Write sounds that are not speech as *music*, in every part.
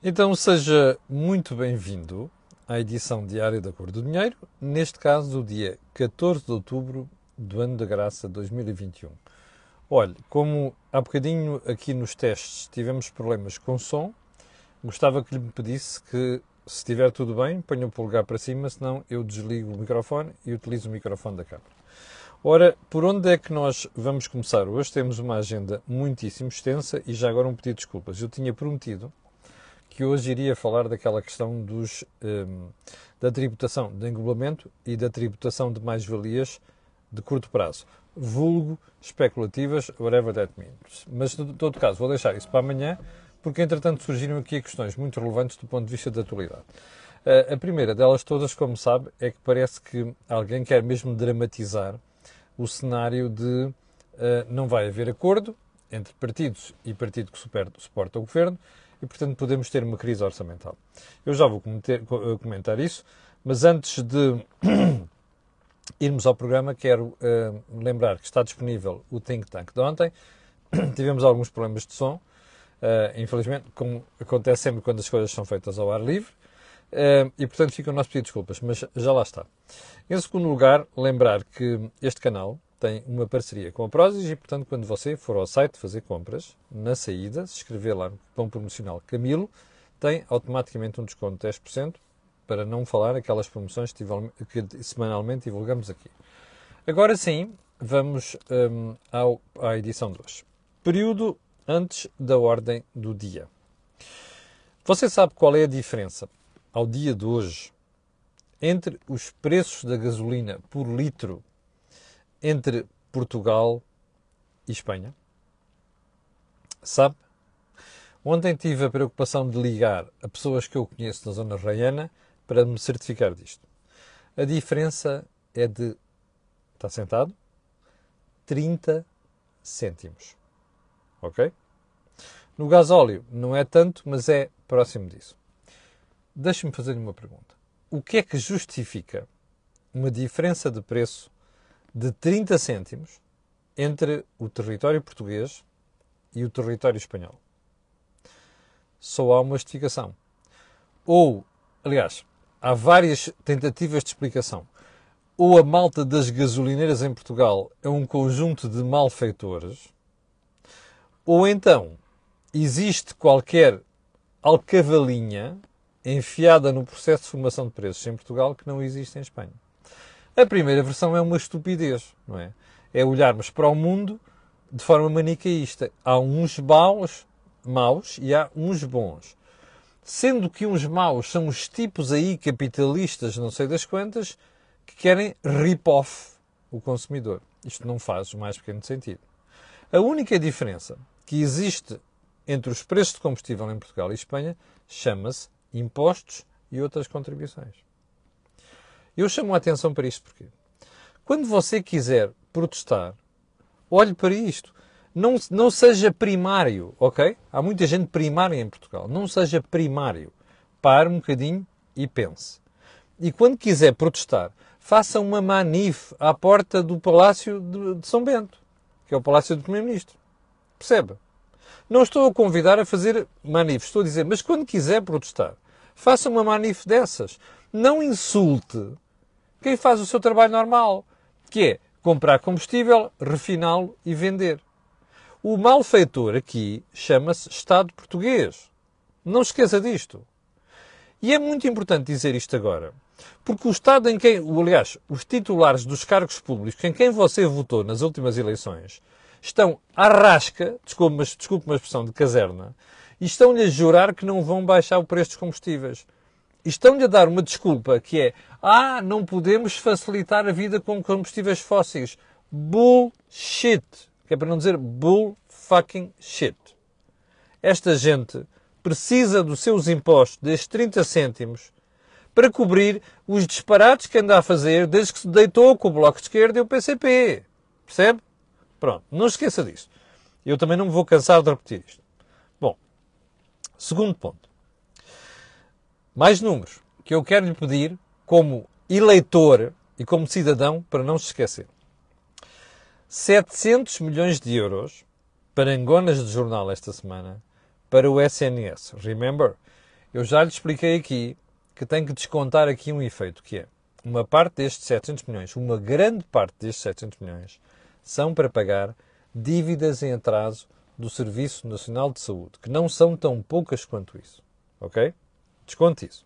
Então seja muito bem-vindo à edição diária da Cor do Dinheiro, neste caso do dia 14 de outubro do ano da graça 2021. Olhe, como há bocadinho aqui nos testes tivemos problemas com som, gostava que lhe me pedisse que, se estiver tudo bem, ponha o polegar para cima, senão eu desligo o microfone e utilizo o microfone da câmara. Ora, por onde é que nós vamos começar hoje? Temos uma agenda muitíssimo extensa e já agora um pedido de desculpas. Eu tinha prometido que hoje iria falar daquela questão dos, um, da tributação de englobamento e da tributação de mais-valias de curto prazo. Vulgo, especulativas, whatever that means. Mas, de todo caso, vou deixar isso para amanhã, porque, entretanto, surgiram aqui questões muito relevantes do ponto de vista da atualidade. Uh, a primeira delas todas, como sabe, é que parece que alguém quer mesmo dramatizar o cenário de uh, não vai haver acordo entre partidos e partido que suporta o governo e, portanto, podemos ter uma crise orçamental. Eu já vou eh, comentar isso, mas antes de *clears throat* irmos ao programa, quero uh, lembrar que está disponível o Think Tank de ontem. *clears throat* Tivemos alguns problemas de som, uh, infelizmente, como acontece sempre quando as coisas são feitas ao ar livre. Uh, e portanto fica o nosso pedido de desculpas, mas já lá está. Em segundo lugar, lembrar que este canal tem uma parceria com a Prozis e, portanto, quando você for ao site fazer compras, na saída, se escrever lá no cupom promocional Camilo, tem automaticamente um desconto de 10%, para não falar aquelas promoções que, semanalmente divulgamos aqui. Agora sim, vamos um, ao, à edição de hoje. Período antes da ordem do dia. Você sabe qual é a diferença ao dia de hoje entre os preços da gasolina por litro entre Portugal e Espanha? Sabe? Ontem tive a preocupação de ligar a pessoas que eu conheço na zona raiana para me certificar disto. A diferença é de. Está sentado? 30 cêntimos. Ok? No gasóleo não é tanto, mas é próximo disso. Deixe-me fazer-lhe uma pergunta. O que é que justifica uma diferença de preço de 30 cêntimos entre o território português e o território espanhol? Só há uma justificação. Ou, aliás, há várias tentativas de explicação. Ou a malta das gasolineiras em Portugal é um conjunto de malfeitores, ou então existe qualquer alcavalinha enfiada no processo de formação de preços em Portugal que não existe em Espanha. A primeira versão é uma estupidez, não é? É olharmos para o mundo de forma manicaísta. Há uns maus, maus e há uns bons. Sendo que uns maus são os tipos aí capitalistas, não sei das quantas, que querem rip-off o consumidor. Isto não faz o mais pequeno sentido. A única diferença que existe entre os preços de combustível em Portugal e Espanha chama-se impostos e outras contribuições. Eu chamo a atenção para isto porque quando você quiser protestar, olhe para isto. Não, não seja primário, ok? Há muita gente primária em Portugal. Não seja primário. Pare um bocadinho e pense. E quando quiser protestar, faça uma manif à porta do Palácio de, de São Bento, que é o Palácio do Primeiro-Ministro. Percebe? Não estou a convidar a fazer manifes, estou a dizer, mas quando quiser protestar, faça uma manif dessas. Não insulte quem faz o seu trabalho normal, que é comprar combustível, refiná-lo e vender. O malfeitor aqui chama-se Estado português. Não esqueça disto. E é muito importante dizer isto agora, porque o Estado em quem, aliás, os titulares dos cargos públicos em quem você votou nas últimas eleições estão à rasca, desculpe, desculpe uma expressão de caserna, e estão-lhe a jurar que não vão baixar o preço dos combustíveis. Estão-lhe a dar uma desculpa que é ah, não podemos facilitar a vida com combustíveis fósseis. Bullshit. Que é para não dizer bull fucking shit. Esta gente precisa dos seus impostos, destes 30 cêntimos, para cobrir os disparates que anda a fazer desde que se deitou com o Bloco de Esquerda e o PCP. Percebe? Pronto, não esqueça disso. Eu também não me vou cansar de repetir isto. Bom, segundo ponto. Mais números que eu quero lhe pedir como eleitor e como cidadão para não se esquecer. 700 milhões de euros para angonas de jornal esta semana para o SNS. Remember? Eu já lhe expliquei aqui que tem que descontar aqui um efeito, que é uma parte destes 700 milhões, uma grande parte destes 700 milhões, são para pagar dívidas em atraso do Serviço Nacional de Saúde, que não são tão poucas quanto isso. Ok? Desconte isso.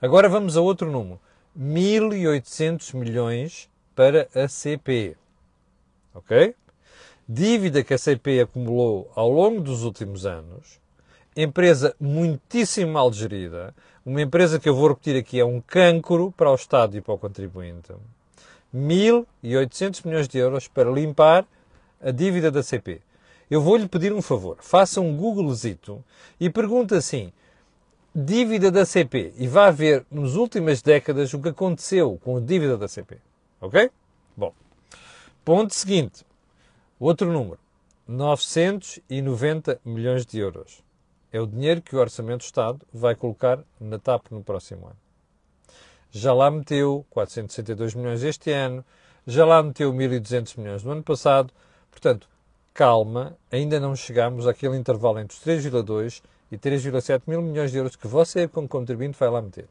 Agora vamos a outro número. 1.800 milhões para a CP. Ok? Dívida que a CP acumulou ao longo dos últimos anos. Empresa muitíssimo mal gerida. Uma empresa que eu vou repetir aqui é um cancro para o Estado e para o contribuinte. 1.800 milhões de euros para limpar a dívida da CP. Eu vou-lhe pedir um favor. Faça um Googlezito e pergunta assim: dívida da CP. E vá ver nas últimas décadas o que aconteceu com a dívida da CP. Ok? Bom. Ponto seguinte. Outro número. 990 milhões de euros. É o dinheiro que o Orçamento do Estado vai colocar na TAP no próximo ano. Já lá meteu 462 milhões este ano, já lá meteu 1.200 milhões no ano passado. Portanto, calma, ainda não chegamos àquele intervalo entre os 3,2 e 3,7 mil milhões de euros que você, como contribuinte, vai lá meter.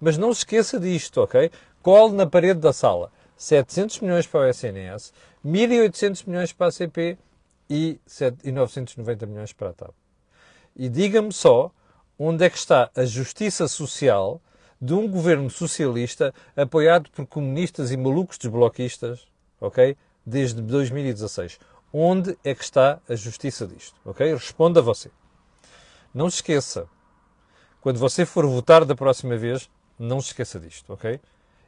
Mas não se esqueça disto, ok? Cole na parede da sala. 700 milhões para o SNS, 1.800 milhões para a CP e 990 milhões para a TAP. E diga-me só onde é que está a justiça social de um governo socialista apoiado por comunistas e malucos desbloquistas, ok? Desde 2016. Onde é que está a justiça disto, ok? Responda você. Não se esqueça. Quando você for votar da próxima vez, não se esqueça disto, ok?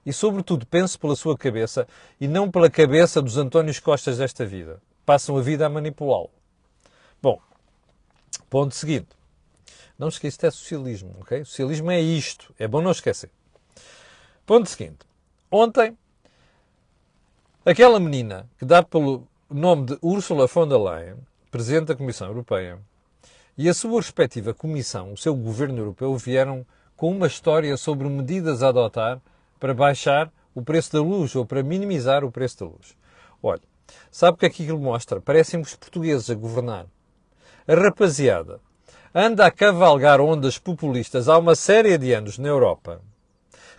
E, sobretudo, pense pela sua cabeça e não pela cabeça dos Antónios Costas desta vida. Passam a vida a manipulá-lo. Bom, ponto seguinte. Não se esqueça, isto é socialismo, ok? Socialismo é isto. É bom não esquecer. Ponto seguinte. Ontem, aquela menina que dá pelo nome de Ursula von der Leyen, Presidente da Comissão Europeia, e a sua respectiva Comissão, o seu governo europeu, vieram com uma história sobre medidas a adotar para baixar o preço da luz ou para minimizar o preço da luz. Olha, sabe o que é que aquilo mostra? Parecem os portugueses a governar. A rapaziada anda a cavalgar ondas populistas há uma série de anos na Europa,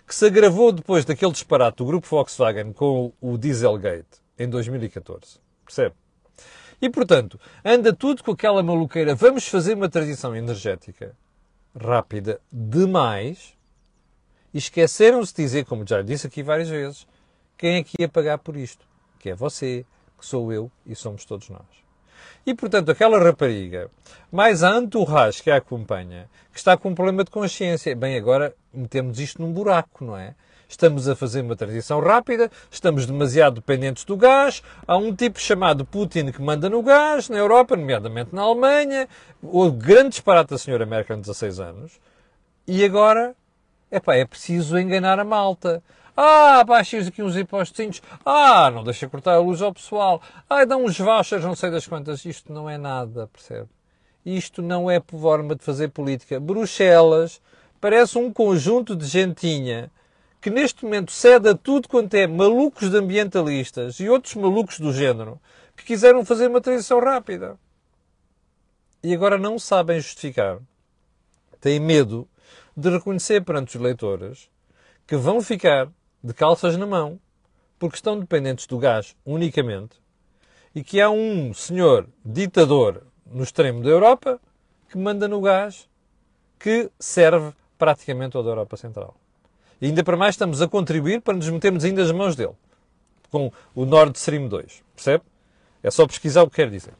que se agravou depois daquele disparate do grupo Volkswagen com o Dieselgate em 2014. Percebe? E, portanto, anda tudo com aquela maluqueira. Vamos fazer uma transição energética rápida demais esqueceram-se de dizer, como já disse aqui várias vezes, quem é que ia pagar por isto? Que é você, que sou eu e somos todos nós. E, portanto, aquela rapariga, mais a entourage que a acompanha, que está com um problema de consciência, bem, agora metemos isto num buraco, não é? Estamos a fazer uma transição rápida, estamos demasiado dependentes do gás, há um tipo chamado Putin que manda no gás na Europa, nomeadamente na Alemanha, o grande disparate da senhora Merkel, 16 anos, e agora, epá, é preciso enganar a malta. Ah, baixem aqui uns impostos. Ah, não deixa cortar a luz ao pessoal. Ah, dão uns vouchers, não sei das quantas. Isto não é nada, percebe? Isto não é forma de fazer política. Bruxelas parece um conjunto de gentinha que neste momento cede a tudo quanto é malucos de ambientalistas e outros malucos do género que quiseram fazer uma transição rápida. E agora não sabem justificar. Têm medo de reconhecer perante os leitores que vão ficar de calças na mão porque estão dependentes do gás unicamente e que há um senhor ditador no extremo da Europa que manda no gás que serve praticamente toda a Europa Central. E ainda para mais estamos a contribuir para nos metermos ainda nas mãos dele. Com o Nord Stream 2. Percebe? É só pesquisar o que quer dizer.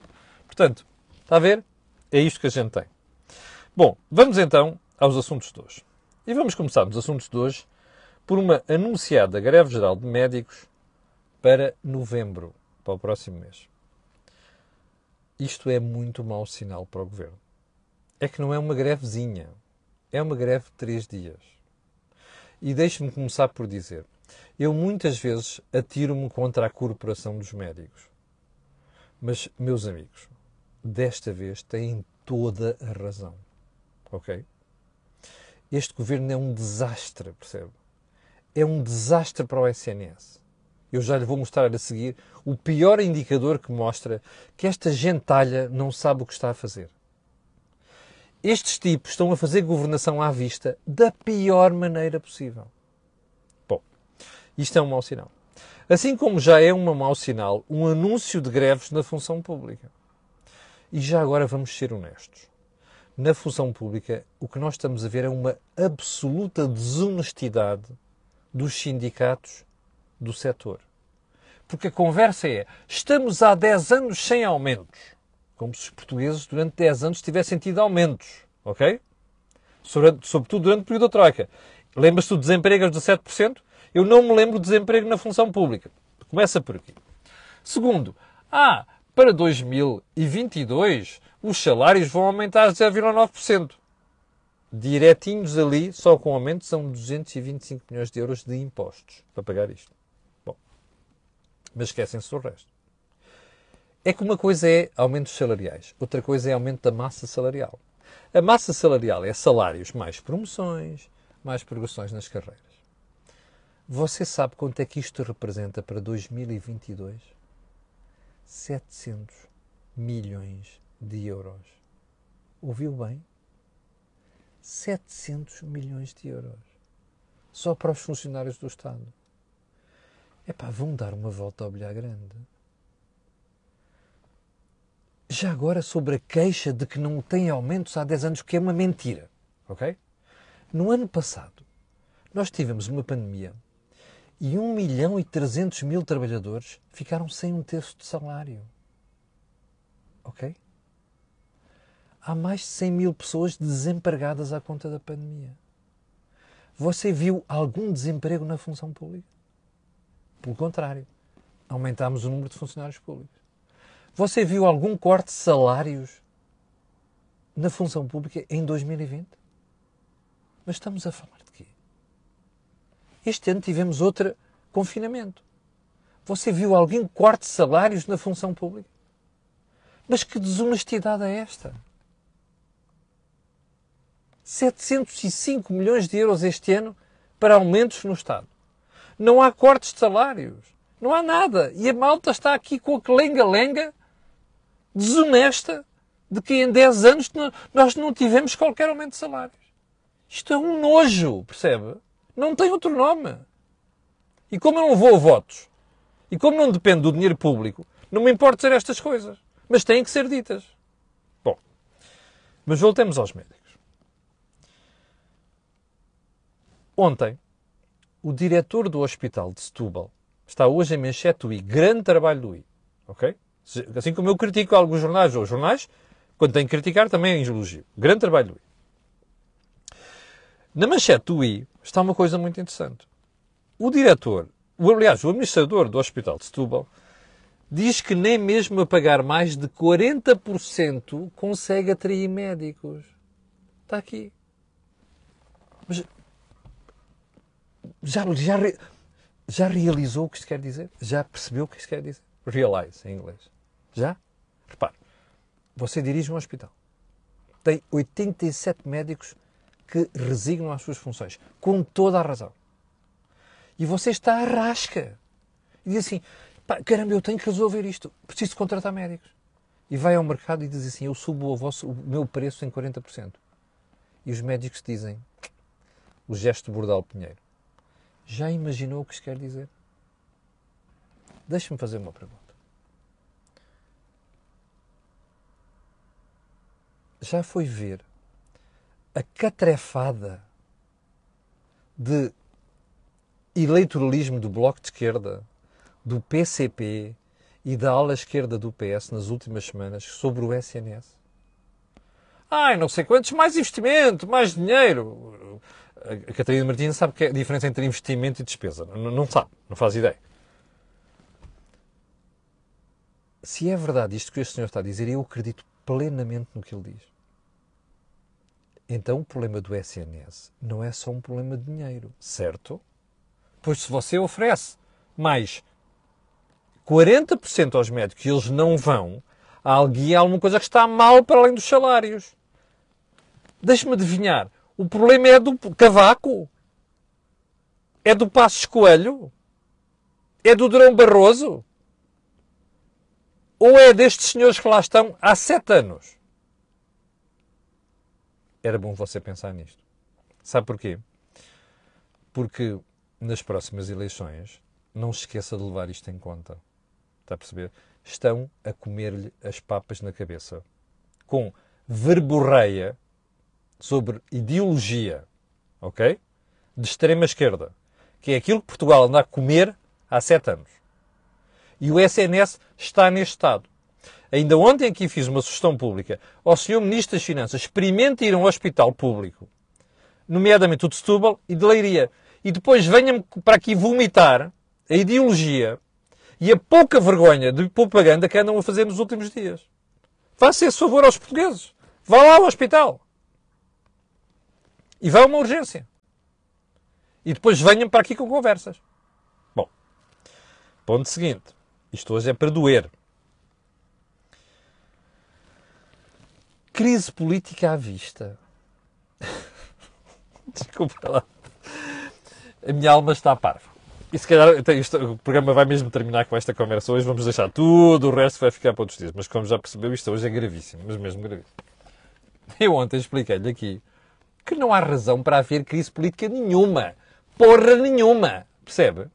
Portanto, está a ver? É isto que a gente tem. Bom, vamos então aos assuntos de hoje. E vamos começar nos assuntos de hoje por uma anunciada greve geral de médicos para novembro, para o próximo mês. Isto é muito mau sinal para o governo. É que não é uma grevezinha, é uma greve de três dias. E deixe-me começar por dizer: eu muitas vezes atiro-me contra a corporação dos médicos. Mas, meus amigos, desta vez têm toda a razão. Ok? Este governo é um desastre, percebe? É um desastre para o SNS. Eu já lhe vou mostrar a seguir o pior indicador que mostra que esta gentalha não sabe o que está a fazer. Estes tipos estão a fazer governação à vista da pior maneira possível. Bom, isto é um mau sinal. Assim como já é um mau sinal um anúncio de greves na função pública. E já agora vamos ser honestos. Na função pública, o que nós estamos a ver é uma absoluta desonestidade dos sindicatos do setor. Porque a conversa é: estamos há 10 anos sem aumentos. Como se os portugueses durante 10 anos tivessem tido aumentos. Ok? Sobretudo durante o período da Troika. Lembras-te do desemprego aos 17%? Eu não me lembro do desemprego na função pública. Começa por aqui. Segundo, ah, para 2022 os salários vão aumentar 0,9%. Diretinhos ali, só com aumento, são 225 milhões de euros de impostos para pagar isto. Bom, mas esquecem-se do resto. É que uma coisa é aumentos salariais, outra coisa é aumento da massa salarial. A massa salarial é salários mais promoções, mais progressões nas carreiras. Você sabe quanto é que isto representa para 2022? 700 milhões de euros. Ouviu bem? 700 milhões de euros. Só para os funcionários do Estado. Epá, vão dar uma volta ao bilhar grande. Já agora sobre a queixa de que não tem aumentos há 10 anos, que é uma mentira. Ok? No ano passado, nós tivemos uma pandemia e 1 milhão e 300 mil trabalhadores ficaram sem um terço de salário. Ok? Há mais de 100 mil pessoas desempregadas à conta da pandemia. Você viu algum desemprego na função pública? Pelo contrário, aumentámos o número de funcionários públicos. Você viu algum corte de salários na função pública em 2020? Mas estamos a falar de quê? Este ano tivemos outro confinamento. Você viu algum corte de salários na função pública? Mas que desonestidade é esta? 705 milhões de euros este ano para aumentos no Estado. Não há cortes de salários. Não há nada. E a malta está aqui com a lenga-lenga desonesta de que em 10 anos nós não tivemos qualquer aumento de salários. Isto é um nojo, percebe? Não tem outro nome. E como eu não vou a votos, e como não depende do dinheiro público, não me importa dizer estas coisas. Mas têm que ser ditas. Bom, mas voltemos aos médicos. Ontem, o diretor do hospital de Setúbal está hoje em manchete do I. Grande trabalho do I. Ok? Assim como eu critico alguns jornais ou jornais, quando tenho que criticar também é elogio. Grande trabalho do I. Na manchete do I está uma coisa muito interessante. O diretor, o, aliás, o administrador do hospital de Setúbal, diz que nem mesmo a pagar mais de 40% consegue atrair médicos. Está aqui. Mas já, já, já realizou o que isto quer dizer? Já percebeu o que isto quer dizer? Realize, em inglês. Já? Repare, você dirige um hospital. Tem 87 médicos que resignam às suas funções, com toda a razão. E você está à rasca. E diz assim, pá, caramba, eu tenho que resolver isto. Preciso contratar médicos. E vai ao mercado e diz assim, eu subo o, vosso, o meu preço em 40%. E os médicos dizem, o gesto Bordal Pinheiro, já imaginou o que isto quer dizer? Deixe-me fazer uma pergunta. Já foi ver a catrefada de eleitoralismo do Bloco de Esquerda, do PCP e da ala esquerda do PS nas últimas semanas sobre o SNS? Ai, não sei quantos, mais investimento, mais dinheiro a Catarina Martins sabe que é a diferença entre investimento e despesa. Não, não sabe, não faz ideia. Se é verdade isto que este senhor está a dizer, eu acredito plenamente no que ele diz. Então o problema do SNS não é só um problema de dinheiro, certo? Pois se você oferece mais 40% aos médicos e eles não vão, há alguma coisa que está mal para além dos salários. Deixe-me adivinhar. O problema é do Cavaco? É do Passos Coelho? É do Durão Barroso? Ou é destes senhores que lá estão há sete anos? era bom você pensar nisto. Sabe porquê? Porque nas próximas eleições, não se esqueça de levar isto em conta. Está a perceber? Estão a comer-lhe as papas na cabeça. Com verborreia sobre ideologia, ok? De extrema esquerda. Que é aquilo que Portugal anda a comer há sete anos. E o SNS está neste estado. Ainda ontem aqui fiz uma sugestão pública ao Sr. Ministro das Finanças experimente ir a um hospital público, nomeadamente o de Setúbal e de Leiria, e depois venha-me para aqui vomitar a ideologia e a pouca vergonha de propaganda que andam a fazer nos últimos dias. Faça esse favor aos portugueses. Vá lá ao hospital. E vá a uma urgência. E depois venham para aqui com conversas. Bom, ponto seguinte. Isto hoje é para doer. Crise política à vista. *laughs* Desculpa lá. A minha alma está parva. E se calhar isto, o programa vai mesmo terminar com esta conversa hoje. Vamos deixar tudo, o resto vai ficar para outros dias. Mas como já percebeu, isto hoje é gravíssimo. Mas mesmo gravíssimo. Eu ontem expliquei-lhe aqui que não há razão para haver crise política nenhuma. Porra nenhuma. Percebe?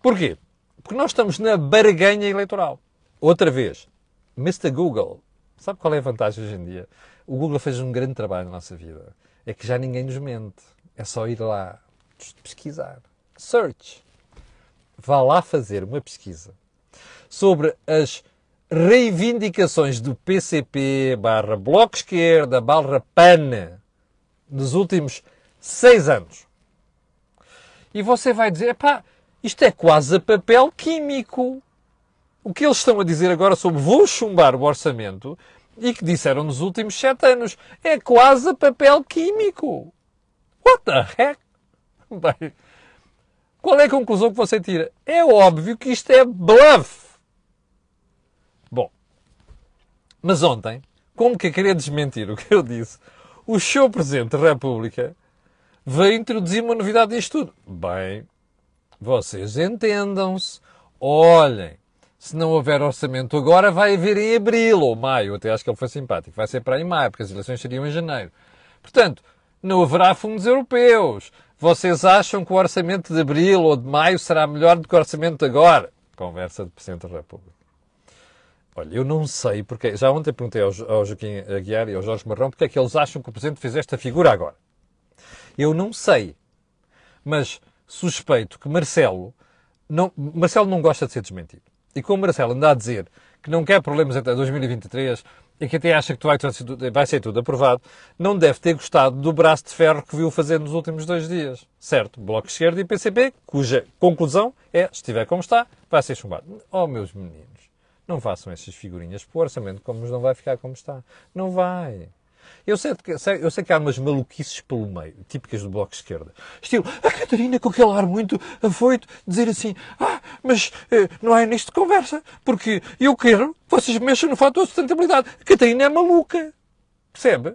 Porquê? Porque nós estamos na barganha eleitoral. Outra vez, Mr. Google Sabe qual é a vantagem hoje em dia? O Google fez um grande trabalho na nossa vida. É que já ninguém nos mente. É só ir lá pesquisar. Search. Vá lá fazer uma pesquisa sobre as reivindicações do PCP barra Bloco Esquerda barra PAN nos últimos seis anos. E você vai dizer, pá, isto é quase papel químico. O que eles estão a dizer agora sobre vou chumbar o orçamento e que disseram nos últimos sete anos é quase papel químico. What the heck? *laughs* Bem, qual é a conclusão que você tira? É óbvio que isto é bluff. Bom, mas ontem, como que queria desmentir o que eu disse, o seu Presidente da República veio introduzir uma novidade nisto tudo. Bem, vocês entendam-se, olhem, se não houver orçamento agora, vai haver em abril ou maio. Até acho que ele foi simpático. Vai ser para em maio, porque as eleições seriam em janeiro. Portanto, não haverá fundos europeus. Vocês acham que o orçamento de abril ou de maio será melhor do que o orçamento de agora? Conversa do Presidente da República. Olha, eu não sei porque. Já ontem perguntei ao, ao Joaquim Aguiar e ao Jorge Marrão porque é que eles acham que o Presidente fez esta figura agora. Eu não sei. Mas suspeito que Marcelo. Não, Marcelo não gosta de ser desmentido e como Marcelo anda a dizer que não quer problemas até 2023 e que até acha que vai, vai ser tudo aprovado, não deve ter gostado do braço de ferro que viu fazer nos últimos dois dias. Certo, Bloco Esquerdo e PCP, cuja conclusão é, estiver como está, vai ser chumbado. Oh, meus meninos, não façam essas figurinhas, porque o orçamento como não vai ficar como está. Não vai. Eu sei, eu sei que há umas maluquices pelo meio, típicas do Bloco de Esquerda. Estilo, a Catarina com aquele ar muito afoito, dizer assim, ah, mas eh, não é nisto de conversa, porque eu quero que vocês mexam no fator de sustentabilidade. A Catarina é maluca. Percebe?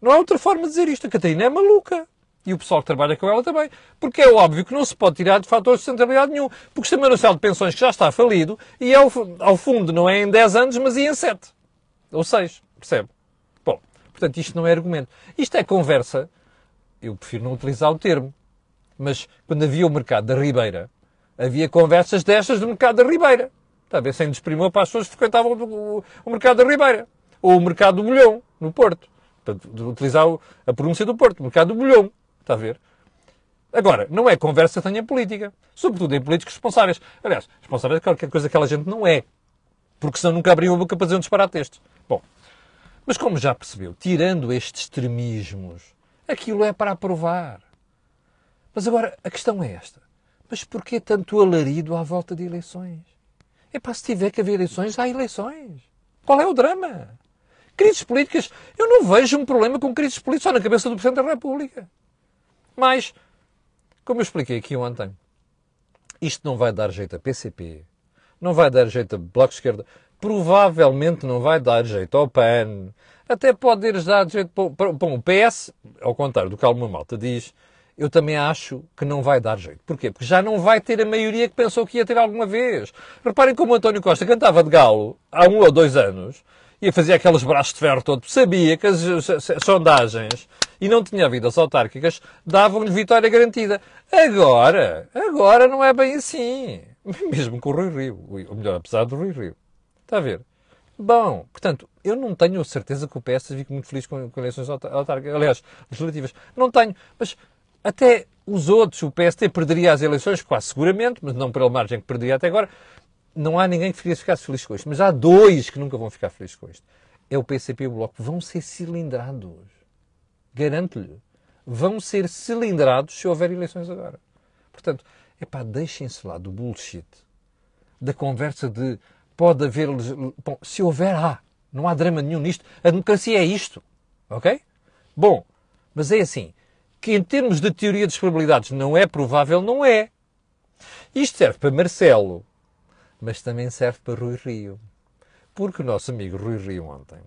Não há outra forma de dizer isto. A Catarina é maluca. E o pessoal que trabalha com ela também. Porque é óbvio que não se pode tirar de fator de sustentabilidade nenhum. Porque o Sistema Nacional de Pensões que já está falido e ao, ao fundo não é em 10 anos, mas em 7. Ou 6. Percebe? Portanto, isto não é argumento. Isto é conversa. Eu prefiro não utilizar o termo. Mas quando havia o mercado da Ribeira, havia conversas destas do mercado da Ribeira. Ver? Sem desprimor para as pessoas que frequentavam o, mercado da Ribeira. Ou o mercado do Bolhão, no Porto. Portanto, de utilizar a pronúncia do Porto. Mercado do Bolhão. Está a ver? Agora, não é conversa que tenha política. Sobretudo em políticos responsáveis. Aliás, responsáveis é qualquer coisa que aquela gente não é. Porque senão nunca abriam a boca para dizer um disparate destes. Bom, mas como já percebeu, tirando estes extremismos, aquilo é para aprovar. Mas agora a questão é esta. Mas porquê tanto alarido à volta de eleições? É para se tiver que haver eleições, há eleições. Qual é o drama? Crises políticas, eu não vejo um problema com crises políticas só na cabeça do Presidente da República. Mas, como eu expliquei aqui ontem, isto não vai dar jeito a PCP, não vai dar jeito a Bloco de Esquerda, provavelmente não vai dar jeito ao PAN, até pode ir dar jeito para, o PS, ao contrário do que alguma malta diz, eu também acho que não vai dar jeito. Porquê? Porque já não vai ter a maioria que pensou que ia ter alguma vez. Reparem como António Costa cantava de galo há um ou dois anos ia fazer aqueles braços de ferro todo, sabia que as, sondagens e não tinha havido as autárquicas, davam-lhe vitória garantida. Agora, agora não é bem assim. *laughs* Mesmo com o Rui Rio, ou melhor, apesar do Rui Rio. Está a ver? Bom, portanto, eu não tenho certeza que o PS fique muito feliz com, com eleições autárquicas, aliás, legislativas. Não tenho, mas até os outros, o PST perderia as eleições, quase seguramente, mas não pela margem que perderia até agora. Não há ninguém que ficasse feliz com isto. Mas há dois que nunca vão ficar felizes com isto. É o PCP e o Bloco. Vão ser cilindrados. Garanto-lhe. Vão ser cilindrados se houver eleições agora. Portanto, epá, deixem-se lá do bullshit. Da conversa de pode haver. Bom, se houver, há. Não há drama nenhum nisto. A democracia é isto. Ok? Bom, mas é assim que em termos de teoria das probabilidades não é provável, não é. Isto serve para Marcelo, mas também serve para Rui Rio. Porque o nosso amigo Rui Rio ontem,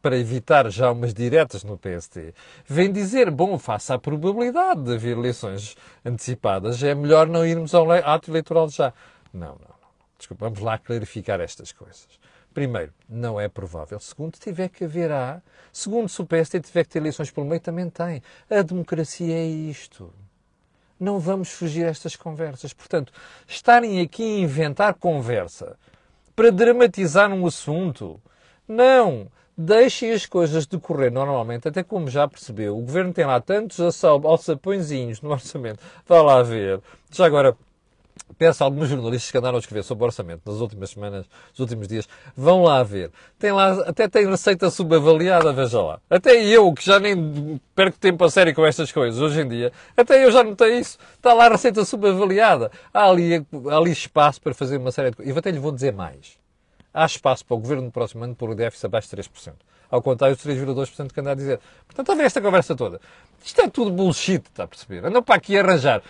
para evitar já umas diretas no PST, vem dizer, bom, face à probabilidade de haver eleições antecipadas, é melhor não irmos ao ato eleitoral já. Não, não. Desculpa, vamos lá clarificar estas coisas. Primeiro, não é provável. Segundo, tiver que haver a. Segundo, se o PSD tiver que ter eleições pelo meio, também tem. A democracia é isto. Não vamos fugir a estas conversas. Portanto, estarem aqui a inventar conversa para dramatizar um assunto. Não! Deixem as coisas decorrer normalmente, até como já percebeu. O governo tem lá tantos alçapõezinhos no orçamento. Vá lá ver. Já agora, peço a alguns jornalistas que andaram a escrever sobre orçamento nas últimas semanas, nos últimos dias, vão lá ver. Tem lá, até tem receita subavaliada, veja lá. Até eu, que já nem perco tempo a sério com estas coisas hoje em dia, até eu já notei isso. Está lá a receita subavaliada. Há ali, há ali espaço para fazer uma série de coisas. E até lhe vou dizer mais. Há espaço para o governo no próximo ano pôr o déficit abaixo de 3%. Ao contrário dos 3,2% que anda a dizer. Portanto, ver esta conversa toda. Isto é tudo bullshit, está a perceber? Andam para aqui arranjar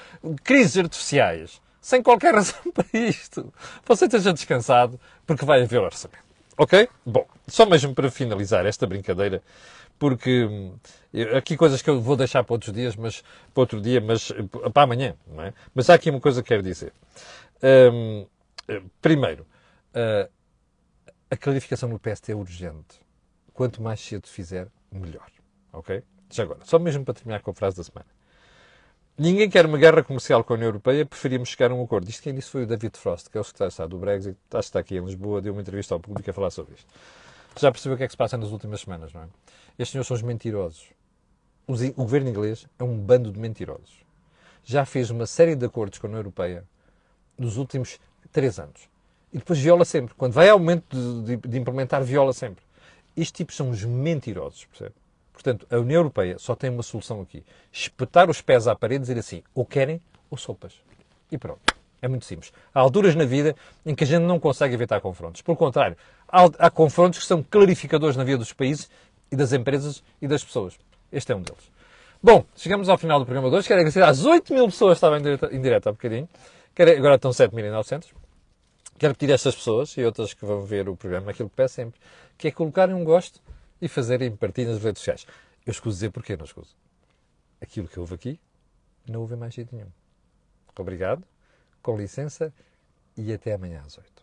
crises artificiais sem qualquer *laughs* razão para isto. Você esteja descansado, porque vai haver orçamento. Ok? Bom, só mesmo para finalizar esta brincadeira, porque hum, aqui coisas que eu vou deixar para outros dias, mas para outro dia, mas para amanhã, não é? Mas há aqui uma coisa que quero dizer. Um, primeiro, uh, a clarificação no PST é urgente. Quanto mais cedo fizer, melhor. Ok? Já agora, só mesmo para terminar com a frase da semana. Ninguém quer uma guerra comercial com a União Europeia, preferimos chegar a um acordo. Isto quem disse foi o David Frost, que é o secretário de Estado do Brexit, acho que está aqui em Lisboa, deu uma entrevista ao público a falar sobre isto. Já percebeu o que é que se passa nas últimas semanas, não é? Estes senhores são os mentirosos. O governo inglês é um bando de mentirosos. Já fez uma série de acordos com a União Europeia nos últimos três anos. E depois viola sempre. Quando vai ao momento de, de, de implementar, viola sempre. Estes tipos são os mentirosos, percebe? Portanto, a União Europeia só tem uma solução aqui: espetar os pés à parede e dizer assim, ou querem ou sopas. E pronto. É muito simples. Há alturas na vida em que a gente não consegue evitar confrontos. Pelo contrário, há, confrontos que são clarificadores na vida dos países e das empresas e das pessoas. Este é um deles. Bom, chegamos ao final do programa de hoje. Quero agradecer às 8 mil pessoas que estavam em direto, em direto há bocadinho. Quero, agora estão 7.900. Quero pedir a estas pessoas e outras que vão ver o programa aquilo que peço sempre, que é colocarem um gosto e fazerem partilha nas redes sociais. Eu escuso dizer porquê, não escuso. Aquilo que houve aqui, não houve mais jeito nenhum. Obrigado, com licença e até amanhã às oito.